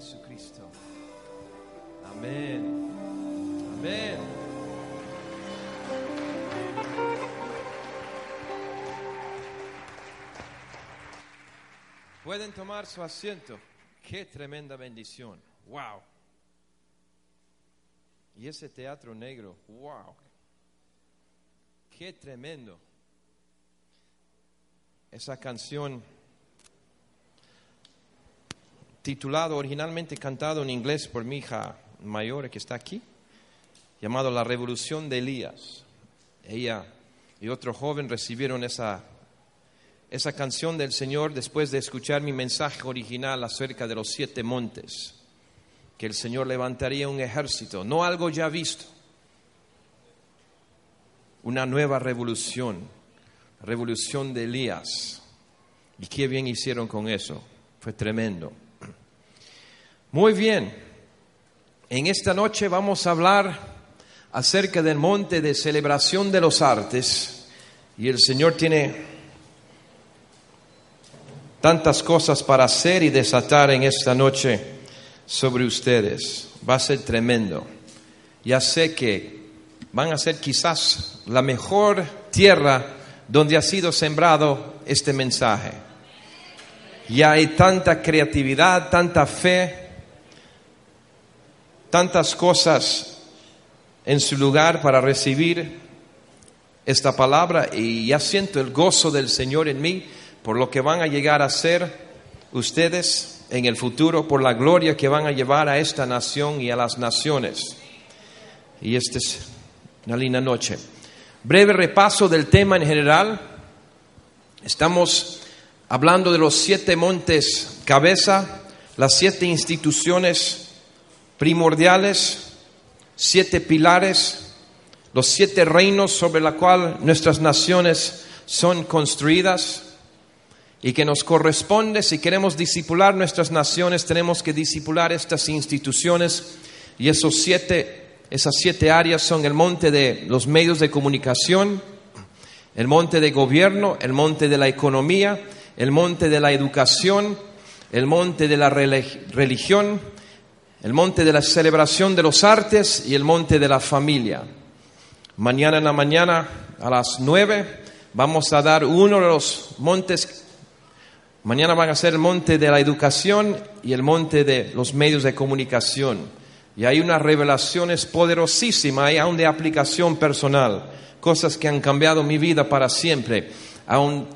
Jesucristo. Amén. Amén. Pueden tomar su asiento. Qué tremenda bendición. Wow. Y ese teatro negro. Wow. Qué tremendo. Esa canción titulado originalmente cantado en inglés por mi hija mayor que está aquí, llamado La Revolución de Elías. Ella y otro joven recibieron esa, esa canción del Señor después de escuchar mi mensaje original acerca de los siete montes, que el Señor levantaría un ejército, no algo ya visto, una nueva revolución, revolución de Elías. Y qué bien hicieron con eso, fue tremendo. Muy bien, en esta noche vamos a hablar acerca del monte de celebración de los artes y el Señor tiene tantas cosas para hacer y desatar en esta noche sobre ustedes. Va a ser tremendo. Ya sé que van a ser quizás la mejor tierra donde ha sido sembrado este mensaje. Ya hay tanta creatividad, tanta fe, tantas cosas en su lugar para recibir esta palabra y ya siento el gozo del Señor en mí por lo que van a llegar a ser ustedes en el futuro, por la gloria que van a llevar a esta nación y a las naciones. Y esta es una linda noche. Breve repaso del tema en general. Estamos hablando de los siete montes cabeza, las siete instituciones primordiales, siete pilares, los siete reinos sobre los cuales nuestras naciones son construidas y que nos corresponde, si queremos disipular nuestras naciones, tenemos que disipular estas instituciones y esos siete, esas siete áreas son el monte de los medios de comunicación, el monte de gobierno, el monte de la economía, el monte de la educación, el monte de la religión, el monte de la celebración de los artes y el monte de la familia. Mañana en la mañana a las nueve vamos a dar uno de los montes. Mañana van a ser el monte de la educación y el monte de los medios de comunicación. Y hay unas revelaciones poderosísimas, hay aún de aplicación personal, cosas que han cambiado mi vida para siempre, aún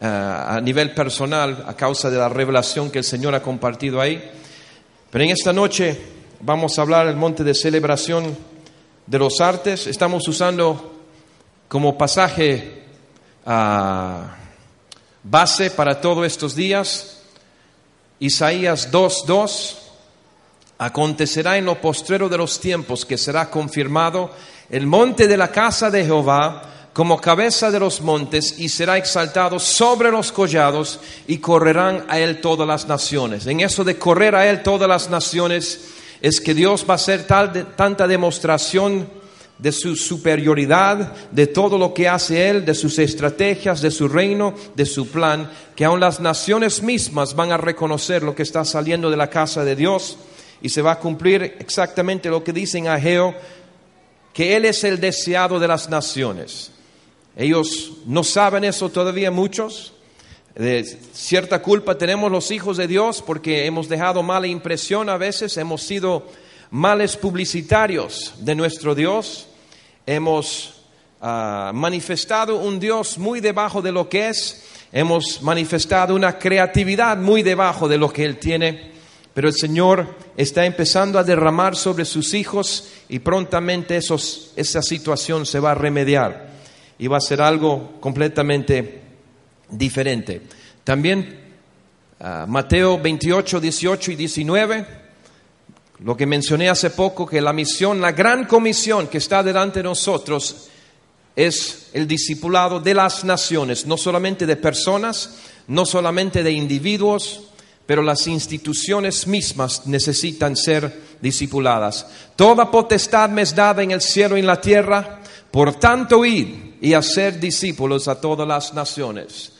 uh, a nivel personal, a causa de la revelación que el Señor ha compartido ahí. Pero en esta noche vamos a hablar del monte de celebración de los artes. Estamos usando como pasaje uh, base para todos estos días Isaías 2.2. Acontecerá en lo postrero de los tiempos que será confirmado el monte de la casa de Jehová como cabeza de los montes y será exaltado sobre los collados y correrán a él todas las naciones. En eso de correr a él todas las naciones es que Dios va a hacer tal de, tanta demostración de su superioridad, de todo lo que hace Él, de sus estrategias, de su reino, de su plan, que aun las naciones mismas van a reconocer lo que está saliendo de la casa de Dios y se va a cumplir exactamente lo que dice en Ageo, que Él es el deseado de las naciones. Ellos no saben eso todavía muchos. De cierta culpa tenemos los hijos de Dios porque hemos dejado mala impresión a veces, hemos sido males publicitarios de nuestro Dios, hemos uh, manifestado un Dios muy debajo de lo que es, hemos manifestado una creatividad muy debajo de lo que Él tiene, pero el Señor está empezando a derramar sobre sus hijos y prontamente esa situación se va a remediar y va a ser algo completamente diferente. También uh, Mateo 28, 18 y 19, lo que mencioné hace poco, que la misión, la gran comisión que está delante de nosotros es el discipulado de las naciones, no solamente de personas, no solamente de individuos, pero las instituciones mismas necesitan ser discipuladas. Toda potestad me es dada en el cielo y en la tierra, por tanto id y hacer discípulos a todas las naciones.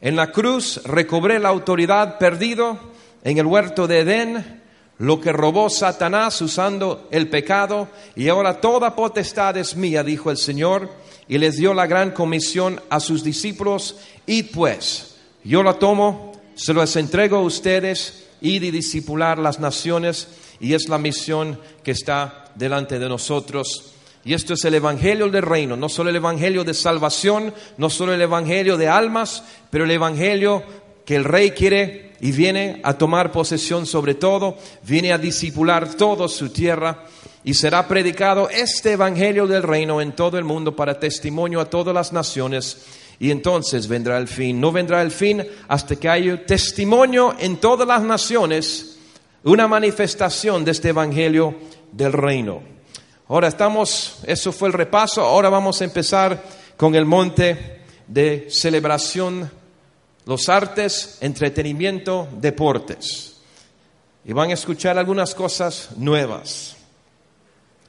En la cruz recobré la autoridad perdido en el huerto de Edén, lo que robó Satanás usando el pecado, y ahora toda potestad es mía, dijo el Señor, y les dio la gran comisión a sus discípulos, y pues, yo la tomo, se los entrego a ustedes, y de discipular las naciones, y es la misión que está delante de nosotros. Y esto es el Evangelio del Reino, no solo el Evangelio de salvación, no solo el Evangelio de almas, pero el Evangelio que el Rey quiere y viene a tomar posesión sobre todo, viene a discipular toda su tierra y será predicado este Evangelio del Reino en todo el mundo para testimonio a todas las naciones. Y entonces vendrá el fin. No vendrá el fin hasta que haya testimonio en todas las naciones, una manifestación de este Evangelio del Reino. Ahora estamos, eso fue el repaso, ahora vamos a empezar con el monte de celebración, los artes, entretenimiento, deportes. Y van a escuchar algunas cosas nuevas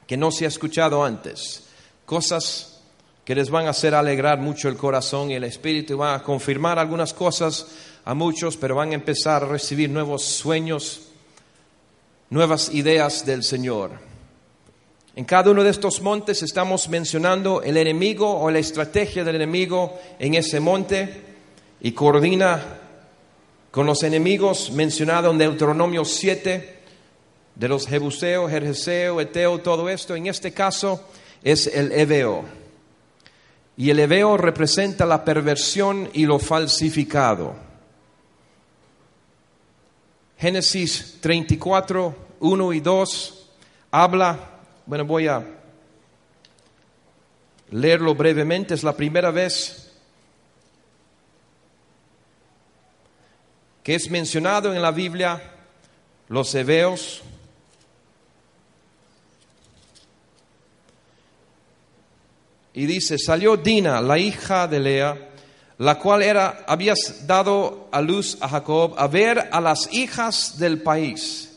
que no se ha escuchado antes, cosas que les van a hacer alegrar mucho el corazón y el espíritu, y van a confirmar algunas cosas a muchos, pero van a empezar a recibir nuevos sueños, nuevas ideas del Señor. En cada uno de estos montes estamos mencionando el enemigo o la estrategia del enemigo en ese monte y coordina con los enemigos mencionados en Deuteronomio 7 de los Jebuseo, Jerjeseo, Eteo, todo esto. En este caso es el Ebeo. Y el Ebeo representa la perversión y lo falsificado. Génesis 34, 1 y 2 habla bueno, voy a leerlo brevemente. Es la primera vez que es mencionado en la Biblia los hebeos. Y dice, salió Dina, la hija de Lea, la cual era, había dado a luz a Jacob, a ver a las hijas del país.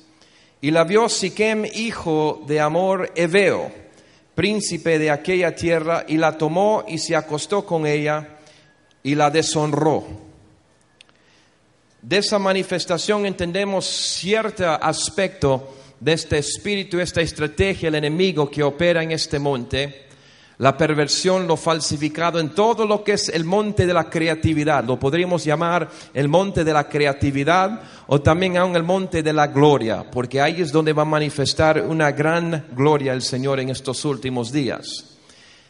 Y la vio Siquem, hijo de Amor Eveo, príncipe de aquella tierra, y la tomó y se acostó con ella y la deshonró. De esa manifestación entendemos cierto aspecto de este espíritu, esta estrategia del enemigo que opera en este monte la perversión, lo falsificado en todo lo que es el monte de la creatividad. Lo podríamos llamar el monte de la creatividad o también aún el monte de la gloria, porque ahí es donde va a manifestar una gran gloria el Señor en estos últimos días.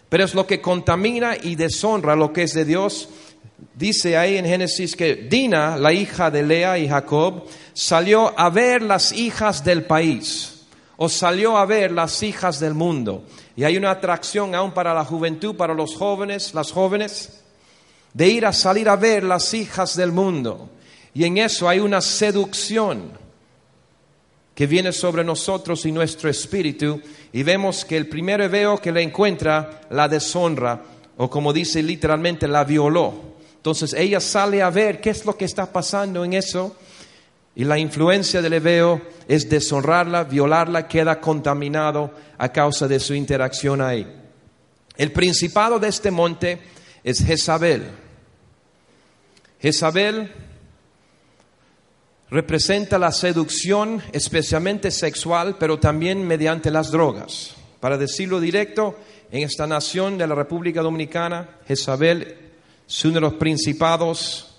Pero es lo que contamina y deshonra lo que es de Dios. Dice ahí en Génesis que Dina, la hija de Lea y Jacob, salió a ver las hijas del país o salió a ver las hijas del mundo. Y hay una atracción aún para la juventud, para los jóvenes, las jóvenes, de ir a salir a ver las hijas del mundo. Y en eso hay una seducción que viene sobre nosotros y nuestro espíritu. Y vemos que el primero veo que le encuentra la deshonra, o como dice literalmente, la violó. Entonces ella sale a ver qué es lo que está pasando en eso y la influencia del Ebeo es deshonrarla, violarla, queda contaminado a causa de su interacción ahí. El principado de este monte es Jezabel. Jezabel representa la seducción, especialmente sexual, pero también mediante las drogas. Para decirlo directo, en esta nación de la República Dominicana, Jezabel es uno de los principados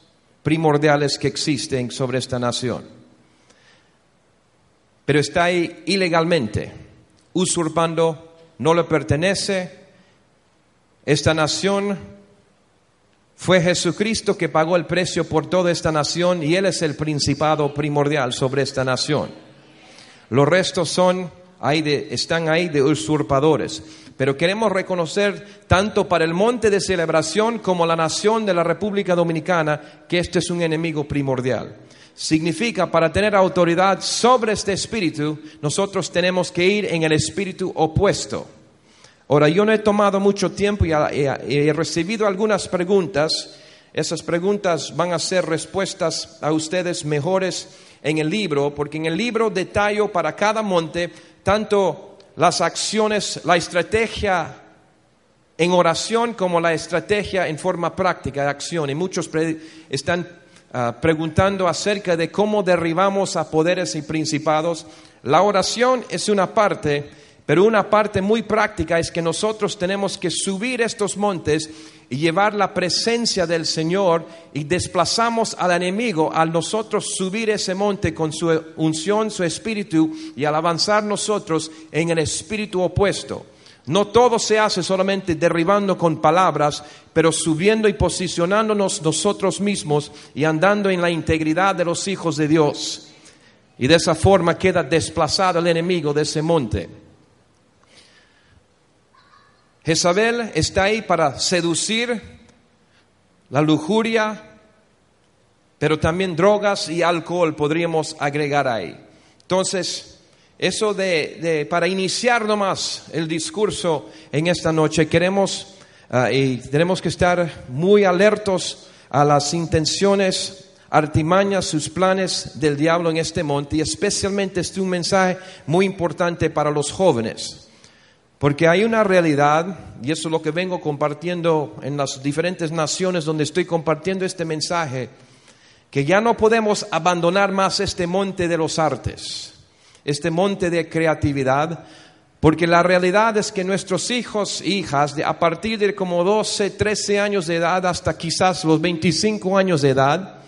primordiales que existen sobre esta nación. Pero está ahí ilegalmente, usurpando, no le pertenece. Esta nación fue Jesucristo que pagó el precio por toda esta nación y Él es el principado primordial sobre esta nación. Los restos son ahí de, están ahí de usurpadores. Pero queremos reconocer tanto para el monte de celebración como la nación de la República Dominicana que este es un enemigo primordial. Significa, para tener autoridad sobre este espíritu, nosotros tenemos que ir en el espíritu opuesto. Ahora, yo no he tomado mucho tiempo y he recibido algunas preguntas. Esas preguntas van a ser respuestas a ustedes mejores en el libro, porque en el libro detallo para cada monte tanto las acciones, la estrategia en oración como la estrategia en forma práctica de acción. Y muchos están ah, preguntando acerca de cómo derribamos a poderes y principados. La oración es una parte, pero una parte muy práctica es que nosotros tenemos que subir estos montes y llevar la presencia del Señor y desplazamos al enemigo al nosotros subir ese monte con su unción, su espíritu y al avanzar nosotros en el espíritu opuesto. No todo se hace solamente derribando con palabras, pero subiendo y posicionándonos nosotros mismos y andando en la integridad de los hijos de Dios. Y de esa forma queda desplazado el enemigo de ese monte. Jezabel está ahí para seducir la lujuria, pero también drogas y alcohol podríamos agregar ahí. Entonces, eso de, para iniciar nomás el discurso en esta noche, queremos ah, y tenemos que estar muy alertos a las intenciones, artimañas, sus planes del diablo en este monte y especialmente este es un mensaje muy importante para los jóvenes. Porque hay una realidad, y eso es lo que vengo compartiendo en las diferentes naciones donde estoy compartiendo este mensaje, que ya no podemos abandonar más este monte de los artes este monte de creatividad, porque la realidad es que nuestros hijos, hijas, de, a partir de como 12, 13 años de edad hasta quizás los 25 años de edad,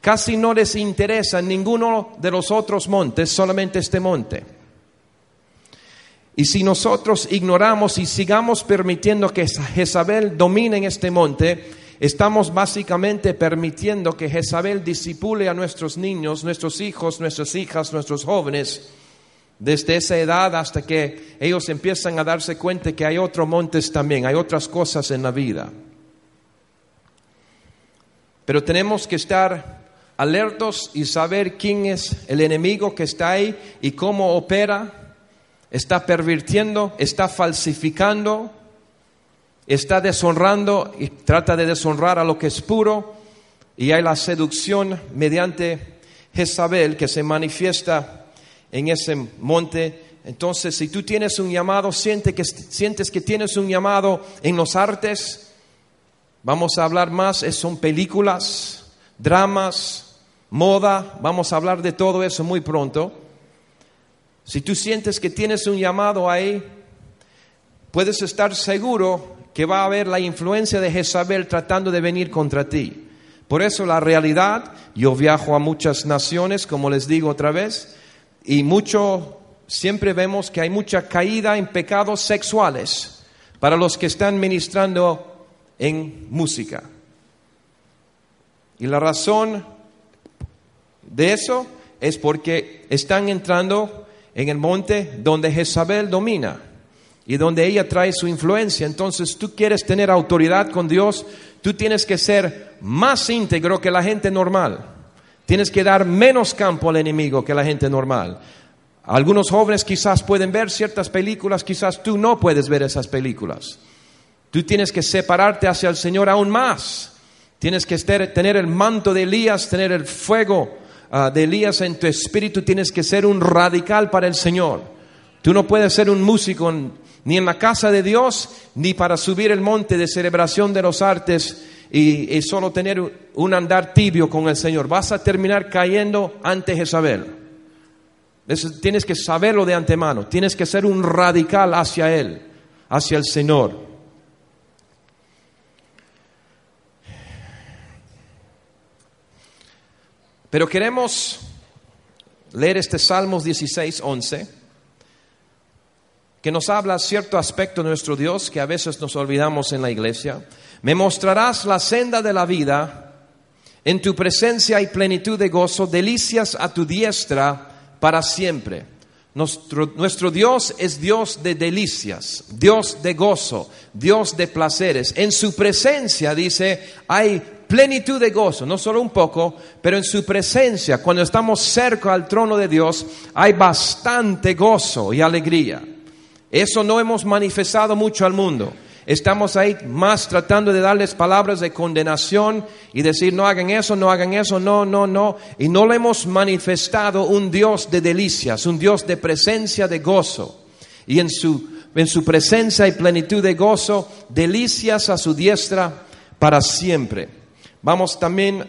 casi no les interesa ninguno de los otros montes, solamente este monte. Y si nosotros ignoramos y sigamos permitiendo que Jezabel domine en este monte, estamos básicamente permitiendo que Jezabel disipule a nuestros niños, nuestros hijos, nuestras hijas, nuestros jóvenes, desde esa edad hasta que ellos empiezan a darse cuenta que hay otros montes también, hay otras cosas en la vida. Pero tenemos que estar alertos y saber quién es el enemigo que está ahí y cómo opera. Está pervirtiendo, está falsificando, está deshonrando y trata de deshonrar a lo que es puro. Y hay la seducción mediante Jezabel que se manifiesta en ese monte. Entonces, si tú tienes un llamado, siente que, sientes que tienes un llamado en los artes, vamos a hablar más, son películas, dramas, moda, vamos a hablar de todo eso muy pronto. Si tú sientes que tienes un llamado ahí, puedes estar seguro que va a haber la influencia de Jezabel tratando de venir contra ti. Por eso la realidad, yo viajo a muchas naciones, como les digo otra vez, y mucho, siempre vemos que hay mucha caída en pecados sexuales para los que están ministrando en música. Y la razón de eso es porque están entrando en el monte donde Jezabel domina y donde ella trae su influencia. Entonces tú quieres tener autoridad con Dios, tú tienes que ser más íntegro que la gente normal. Tienes que dar menos campo al enemigo que la gente normal. Algunos jóvenes quizás pueden ver ciertas películas, quizás tú no puedes ver esas películas. Tú tienes que separarte hacia el Señor aún más. Tienes que tener el manto de Elías, tener el fuego ah, de Elías en tu espíritu. Tienes que ser un radical para el Señor. Tú no puedes ser un músico ni en la casa de Dios, ni para subir el monte de celebración de los artes y, solo tener un andar tibio con el Señor. Vas a terminar cayendo ante Jezabel. tienes que saberlo de antemano. Tienes que ser un radical hacia Él, hacia el Señor. Pero queremos leer este Salmos 16, 11, que nos habla cierto aspecto de nuestro Dios que a veces nos olvidamos en la iglesia. Me mostrarás la senda de la vida. En tu presencia hay plenitud de gozo, delicias a tu diestra para siempre. Nuestro, nuestro, Dios es Dios de delicias, Dios de gozo, Dios de placeres. En su presencia, dice, hay plenitud de gozo, no solo un poco, pero en su presencia, cuando estamos cerca al trono de Dios, hay bastante gozo y alegría. Eso no hemos manifestado mucho al mundo. Estamos ahí más tratando de darles palabras de condenación y decir no hagan eso, no hagan eso, no, no, no. Y no le hemos manifestado un Dios de delicias, un Dios de presencia, de gozo. Y en su, en su presencia y plenitud de gozo, delicias a su diestra para siempre. Vamos también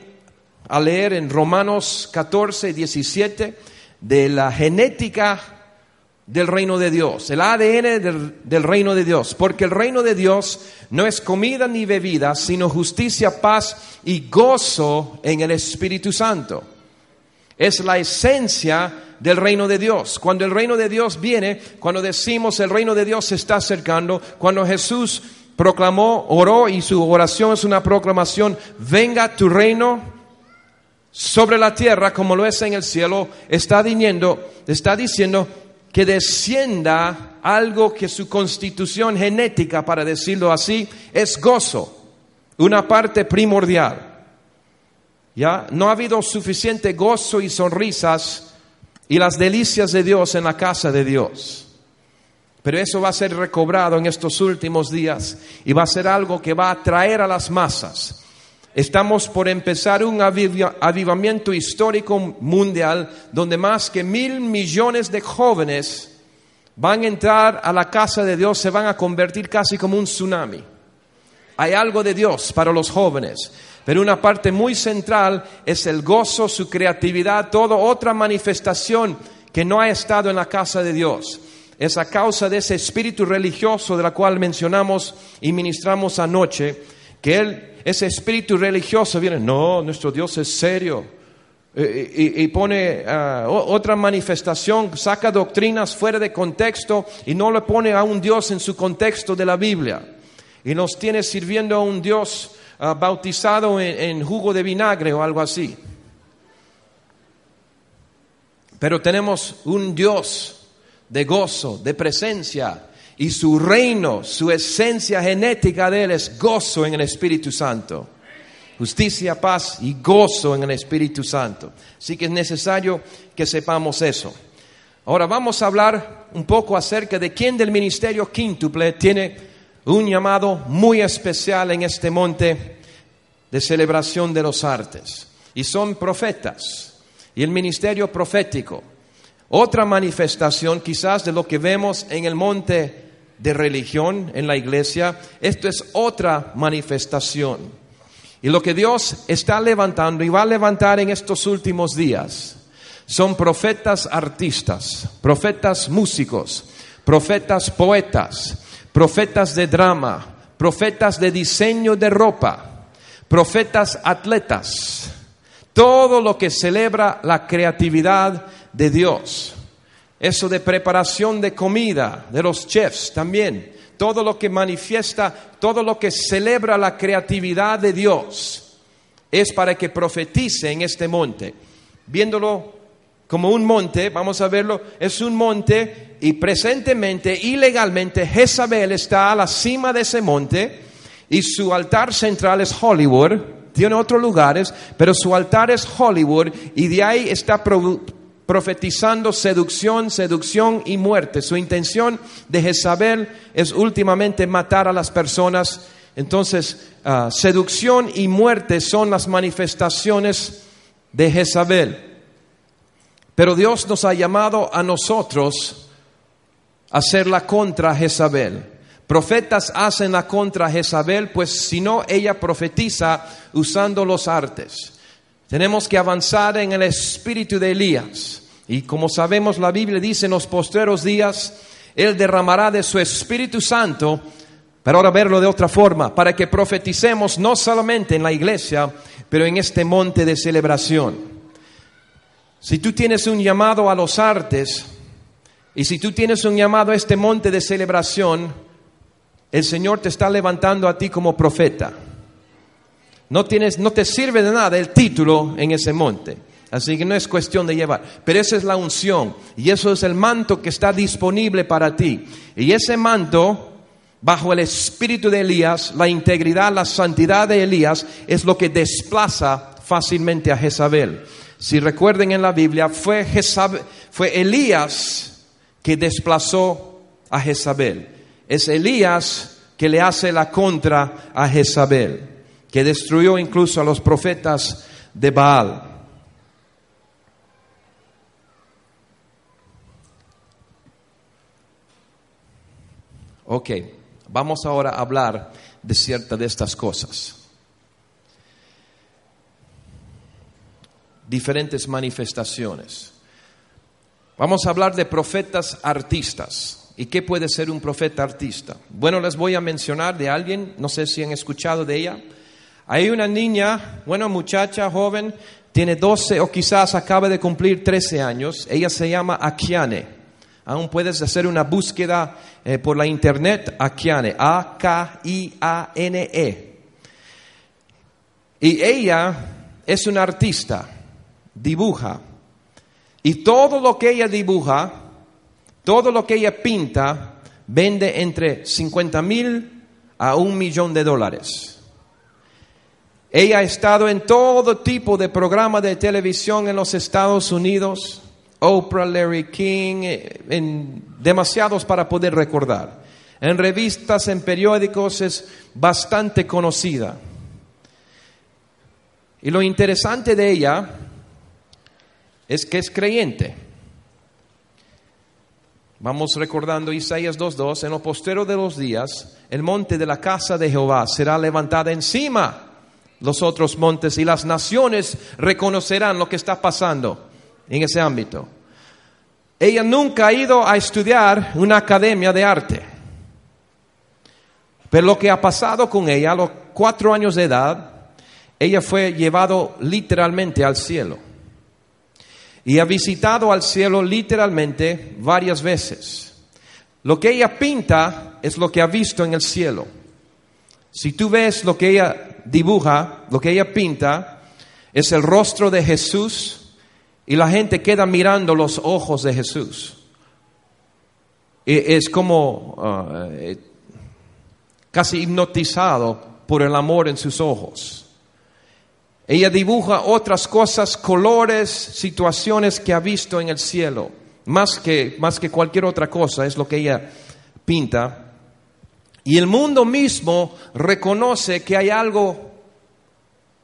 a leer en Romanos 14, 17 de la genética del reino de Dios, el ADN del, del, reino de Dios, porque el reino de Dios no es comida ni bebida, sino justicia, paz y gozo en el Espíritu Santo. Es la esencia del reino de Dios. Cuando el reino de Dios viene, cuando decimos el reino de Dios se está acercando, cuando Jesús proclamó, oró y su oración es una proclamación, venga tu reino sobre la tierra como lo es en el cielo, está diciendo, está diciendo que descienda algo que su constitución genética, para decirlo así, es gozo, una parte primordial. ¿Ya? No ha habido suficiente gozo y sonrisas y las delicias de Dios en la casa de Dios. Pero eso va a ser recobrado en estos últimos días y va a ser algo que va a atraer a las masas. Estamos por empezar un avivamiento histórico mundial donde más que mil millones de jóvenes van a entrar a la casa de Dios, se van a convertir casi como un tsunami. Hay algo de Dios para los jóvenes, pero una parte muy central es el gozo, su creatividad, toda otra manifestación que no ha estado en la casa de Dios es a causa de ese espíritu religioso de la cual mencionamos y ministramos anoche, que él, ese espíritu religioso viene, no, nuestro Dios es serio. Y, pone ah, otra manifestación, saca doctrinas fuera de contexto y no le pone a un Dios en su contexto de la Biblia. Y nos tiene sirviendo a un Dios ah, bautizado en jugo de vinagre o algo así. Pero tenemos un Dios de gozo, de presencia. Y su reino, su esencia genética de Él es gozo en el Espíritu Santo. Justicia, paz y gozo en el Espíritu Santo. Así que es necesario que sepamos eso. Ahora vamos a hablar un poco acerca de quién del ministerio quíntuple tiene un llamado muy especial en este monte de celebración de los artes. Y son profetas. Y el ministerio profético. Otra manifestación quizás de lo que vemos en el monte de religión en la iglesia, esto es otra manifestación. Y lo que Dios está levantando y va a levantar en estos últimos días son profetas artistas, profetas músicos, profetas poetas, profetas de drama, profetas de diseño de ropa, profetas atletas, todo lo que celebra la creatividad de Dios. Eso de preparación de comida, de los chefs también. Todo lo que manifiesta, todo lo que celebra la creatividad de Dios es para que profetice en este monte. Viéndolo como un monte, vamos a verlo, es un monte y presentemente, ilegalmente, Jezabel está a la cima de ese monte y su altar central es Hollywood, tiene otros lugares, pero su altar es Hollywood y de ahí está profetizando seducción, seducción y muerte. Su intención de Jezabel es últimamente matar a las personas. Entonces, ah, seducción y muerte son las manifestaciones de Jezabel. Pero Dios nos ha llamado a nosotros a hacer la contra Jezabel. Profetas hacen la contra Jezabel, pues si no, ella profetiza usando los artes. Tenemos que avanzar en el espíritu de Elías. Y como sabemos, la Biblia dice en los postreros días, Él derramará de su Espíritu Santo, pero ahora verlo de otra forma, para que profeticemos no solamente en la iglesia, pero en este monte de celebración. Si tú tienes un llamado a los artes, y si tú tienes un llamado a este monte de celebración, el Señor te está levantando a ti como profeta. No, tienes, no te sirve de nada el título en ese monte. Así que no es cuestión de llevar. Pero esa es la unción. Y eso es el manto que está disponible para ti. Y ese manto, bajo el espíritu de Elías, la integridad, la santidad de Elías, es lo que desplaza fácilmente a Jezabel. Si recuerden en la Biblia, fue, fue Elías que desplazó a Jezabel. Es Elías que le hace la contra a Jezabel que destruyó incluso a los profetas de Baal. Ok, vamos ahora a hablar de ciertas de estas cosas. diferentes manifestaciones. Vamos a hablar de profetas artistas. ¿Y qué puede ser un profeta artista? Bueno, les voy a mencionar de alguien, no sé si han escuchado de ella. Hay una niña, bueno, muchacha, joven, tiene 12 o quizás acaba de cumplir 13 años. Ella se llama Akiane. Aún puedes hacer una búsqueda eh, por la internet, Akiane, A-K-I-A-N-E. Y ella es una artista, dibuja. Y todo lo que ella dibuja, todo lo que ella pinta, vende entre 50 mil a un millón de dólares. Ella ha estado en todo tipo de programas de televisión en los Estados Unidos. Oprah, Larry King, eh, en demasiados para poder recordar. En revistas, en periódicos es bastante conocida. Y lo interesante de ella es que es creyente. Vamos recordando Isaías 2.2, en lo postero de los días, el monte de la casa de Jehová será levantada encima los otros montes y las naciones reconocerán lo que está pasando en ese ámbito. Ella nunca ha ido a estudiar una academia de arte. Pero lo que ha pasado con ella a los cuatro años de edad, ella fue llevado literalmente al cielo. Y ha visitado al cielo literalmente varias veces. Lo que ella pinta es lo que ha visto en el cielo. Si tú ves lo que ella dibuja, lo que ella pinta, es el rostro de Jesús y la gente queda mirando los ojos de Jesús. Es como ah, eh, casi hipnotizado por el amor en sus ojos. Ella dibuja otras cosas, colores, situaciones que ha visto en el cielo. Más que, más que cualquier otra cosa es lo que ella pinta. Y el mundo mismo reconoce que hay algo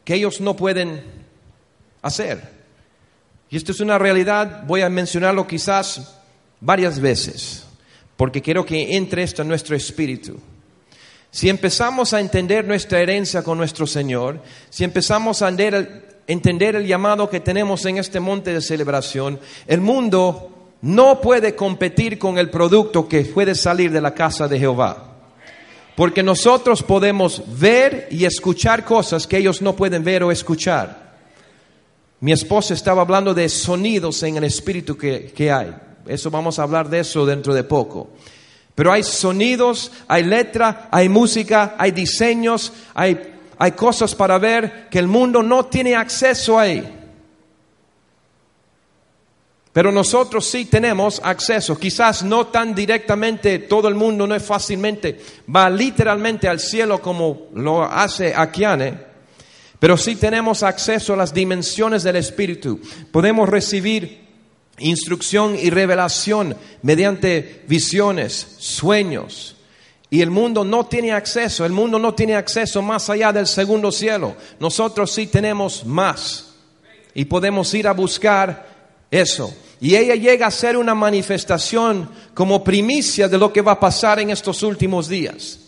que ellos no pueden hacer. Y esto es una realidad, voy a mencionarlo quizás varias veces, porque quiero que entre esto en nuestro espíritu. Si empezamos a entender nuestra herencia con nuestro Señor, si empezamos a entender el llamado que tenemos en este monte de celebración, el mundo no puede competir con el producto que puede salir de la casa de Jehová. Porque nosotros podemos ver y escuchar cosas que ellos no pueden ver o escuchar. Mi esposa estaba hablando de sonidos en el espíritu que, hay. Eso vamos a hablar de eso dentro de poco. Pero hay sonidos, hay letra, hay música, hay diseños, hay, hay cosas para ver que el mundo no tiene acceso ahí. Pero nosotros sí tenemos acceso, quizás no tan directamente, todo el mundo no es fácilmente, va literalmente al cielo como lo hace Akiane, pero sí tenemos acceso a las dimensiones del Espíritu. Podemos recibir instrucción y revelación mediante visiones, sueños. Y el mundo no tiene acceso, el mundo no tiene acceso más allá del segundo cielo. Nosotros sí tenemos más. Y podemos ir a buscar eso. Y ella llega a ser una manifestación como primicia de lo que va a pasar en estos últimos días.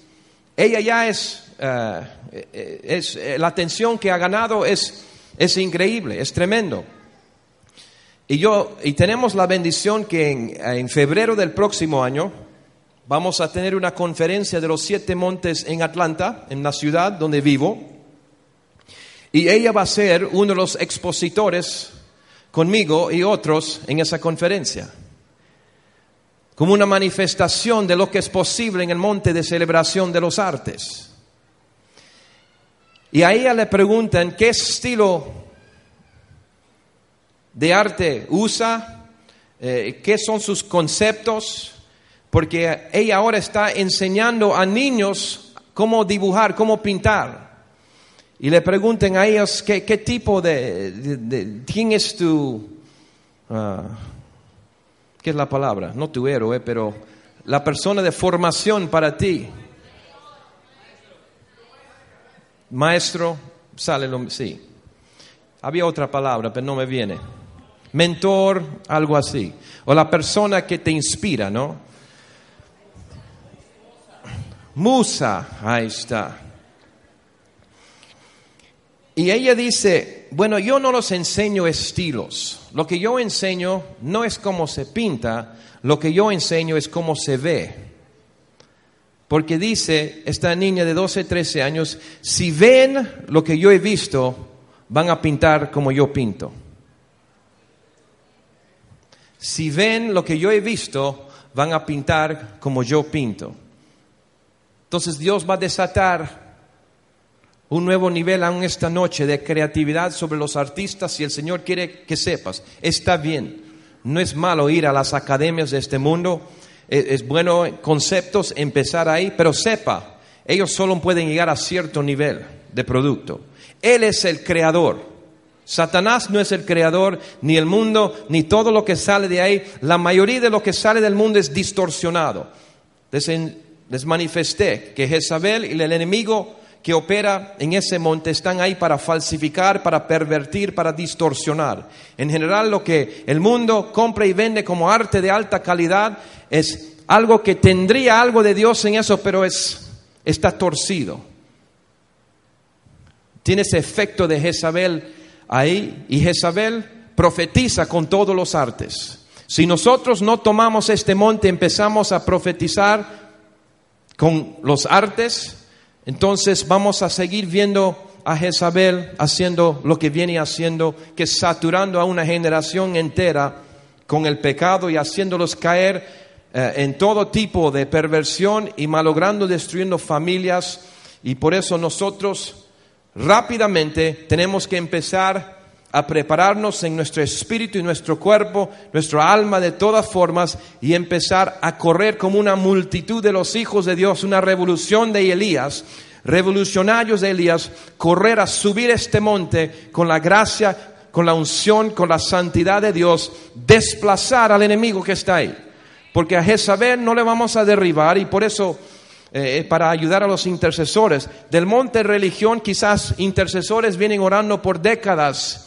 Ella ya es eh, eh, es, eh, la atención que ha ganado es, es increíble, es tremendo. Y, yo, y tenemos la bendición que en, en febrero del próximo año vamos a tener una conferencia de los siete montes en Atlanta, en la ciudad donde vivo. Y ella va a ser uno de los expositores conmigo y otros en esa conferencia. Como una manifestación de lo que es posible en el monte de celebración de los artes. Y a ella le preguntan qué estilo de arte usa, eh, qué son sus conceptos, porque ella ahora está enseñando a niños cómo dibujar, cómo pintar. Y le preguntan a ellos qué, tipo de, quién es tu, ah, ¿qué es la palabra? No tu héroe, pero la persona de formación para ti. Maestro, sale lo sí. Había otra palabra, pero no me viene. Mentor, algo así. O la persona que te inspira, ¿no? Musa, ahí está. Y ella dice, bueno, yo no los enseño estilos. Lo que yo enseño no es cómo se pinta, lo que yo enseño es cómo se ve. Porque dice esta niña de 12, 13 años, si ven lo que yo he visto, van a pintar como yo pinto. Si ven lo que yo he visto, van a pintar como yo pinto. Entonces Dios va a desatar un nuevo nivel aún esta noche de creatividad sobre los artistas y el Señor quiere que sepas, está bien, no es malo ir a las academias de este mundo, es, bueno conceptos, empezar ahí, pero sepa, ellos solo pueden llegar a cierto nivel de producto. Él es el creador. Satanás no es el creador, ni el mundo, ni todo lo que sale de ahí. La mayoría de lo que sale del mundo es distorsionado. Les, les manifesté que Jezabel y el enemigo que opera en ese monte están ahí para falsificar, para pervertir, para distorsionar. En general lo que el mundo compra y vende como arte de alta calidad es algo que tendría algo de Dios en eso, pero es, está torcido. Tiene ese efecto de Jezabel ahí y Jezabel profetiza con todos los artes. Si nosotros no tomamos este monte, empezamos a profetizar con los artes, entonces vamos a seguir viendo a Jezabel haciendo lo que viene haciendo, que saturando a una generación entera con el pecado y haciéndolos caer eh, en todo tipo de perversión y malogrando, destruyendo familias. Y por eso nosotros rápidamente tenemos que empezar a prepararnos en nuestro espíritu y nuestro cuerpo, nuestra alma de todas formas y empezar a correr como una multitud de los hijos de Dios, una revolución de Elías, revolucionarios de Elías, correr a subir este monte con la gracia, con la unción, con la santidad de Dios, desplazar al enemigo que está ahí. Porque a Jezabel no le vamos a derribar y por eso eh, para ayudar a los intercesores. Del monte religión quizás intercesores vienen orando por décadas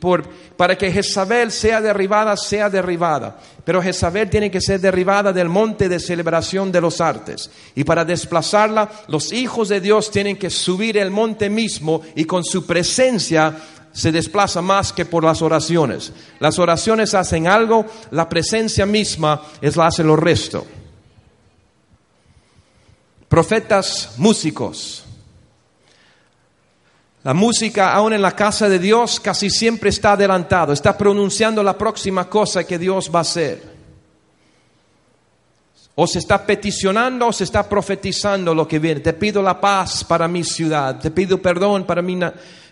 por, para que Jezabel sea derribada, sea derribada. Pero Jezabel tiene que ser derribada del monte de celebración de los artes. Y para desplazarla, los hijos de Dios tienen que subir el monte mismo y con su presencia se desplaza más que por las oraciones. Las oraciones hacen algo, la presencia misma es la hace lo resto. Profetas músicos la música, aún en la casa de Dios, casi siempre está adelantado, está pronunciando la próxima cosa que Dios va a hacer. O se está peticionando o se está profetizando lo que viene. Te pido la paz para mi ciudad, te pido perdón para mi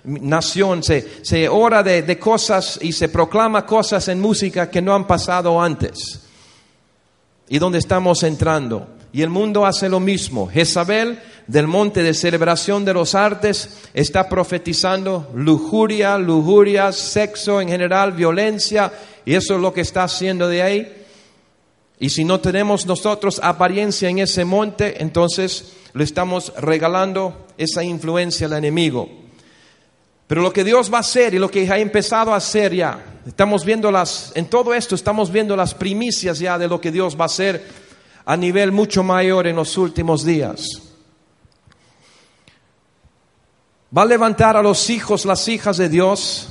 nación. Se, se ora de, de cosas y se proclama cosas en música que no han pasado antes. Y donde estamos entrando. Y el mundo hace lo mismo. Jezabel del monte de celebración de los artes está profetizando lujuria, lujuria, sexo en general, violencia, y eso es lo que está haciendo de ahí. Y si no tenemos nosotros apariencia en ese monte, entonces le estamos regalando esa influencia al enemigo. Pero lo que Dios va a hacer y lo que ha empezado a hacer ya, estamos viendo las, en todo esto estamos viendo las primicias ya de lo que Dios va a hacer a nivel mucho mayor en los últimos días va a levantar a los hijos, las hijas de Dios.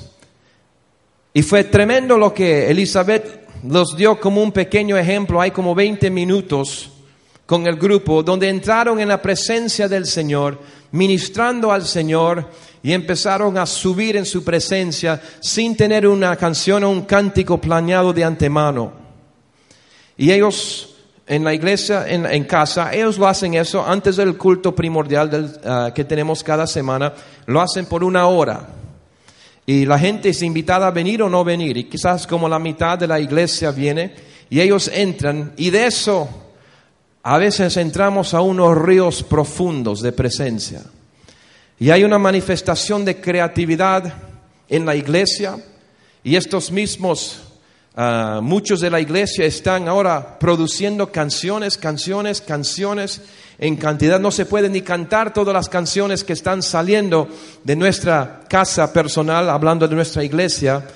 Y fue tremendo lo que Elizabeth los dio como un pequeño ejemplo. Hay como 20 minutos con el grupo donde entraron en la presencia del Señor, ministrando al Señor y empezaron a subir en su presencia sin tener una canción o un cántico planeado de antemano. Y ellos en la iglesia, en, casa, ellos lo hacen eso antes del culto primordial ah, que tenemos cada semana, lo hacen por una hora. Y la gente es invitada a venir o no venir. Y quizás como la mitad de la iglesia viene y ellos entran y de eso a veces entramos a unos ríos profundos de presencia. Y hay una manifestación de creatividad en la iglesia y estos mismos Ah, muchos de la iglesia están ahora produciendo canciones, canciones, canciones en cantidad. No se puede ni cantar todas las canciones que están saliendo de nuestra casa personal, hablando de nuestra iglesia,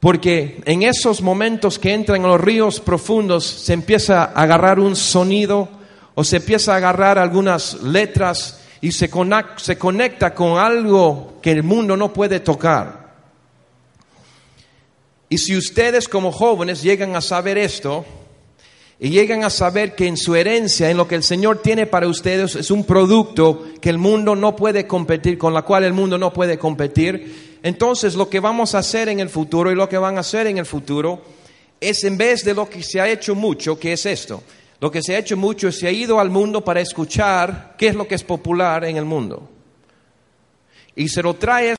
porque en esos momentos que entran en los ríos profundos se empieza a agarrar un sonido o se empieza a agarrar algunas letras y se conecta con algo que el mundo no puede tocar. Y si ustedes como jóvenes llegan a saber esto, y llegan a saber que en su herencia, en lo que el Señor tiene para ustedes, es un producto que el mundo no puede competir, con la cual el mundo no puede competir, entonces lo que vamos a hacer en el futuro y lo que van a hacer en el futuro es en vez de lo que se ha hecho mucho, que es esto, lo que se ha hecho mucho es se ha ido al mundo para escuchar qué es lo que es popular en el mundo. Y se lo trae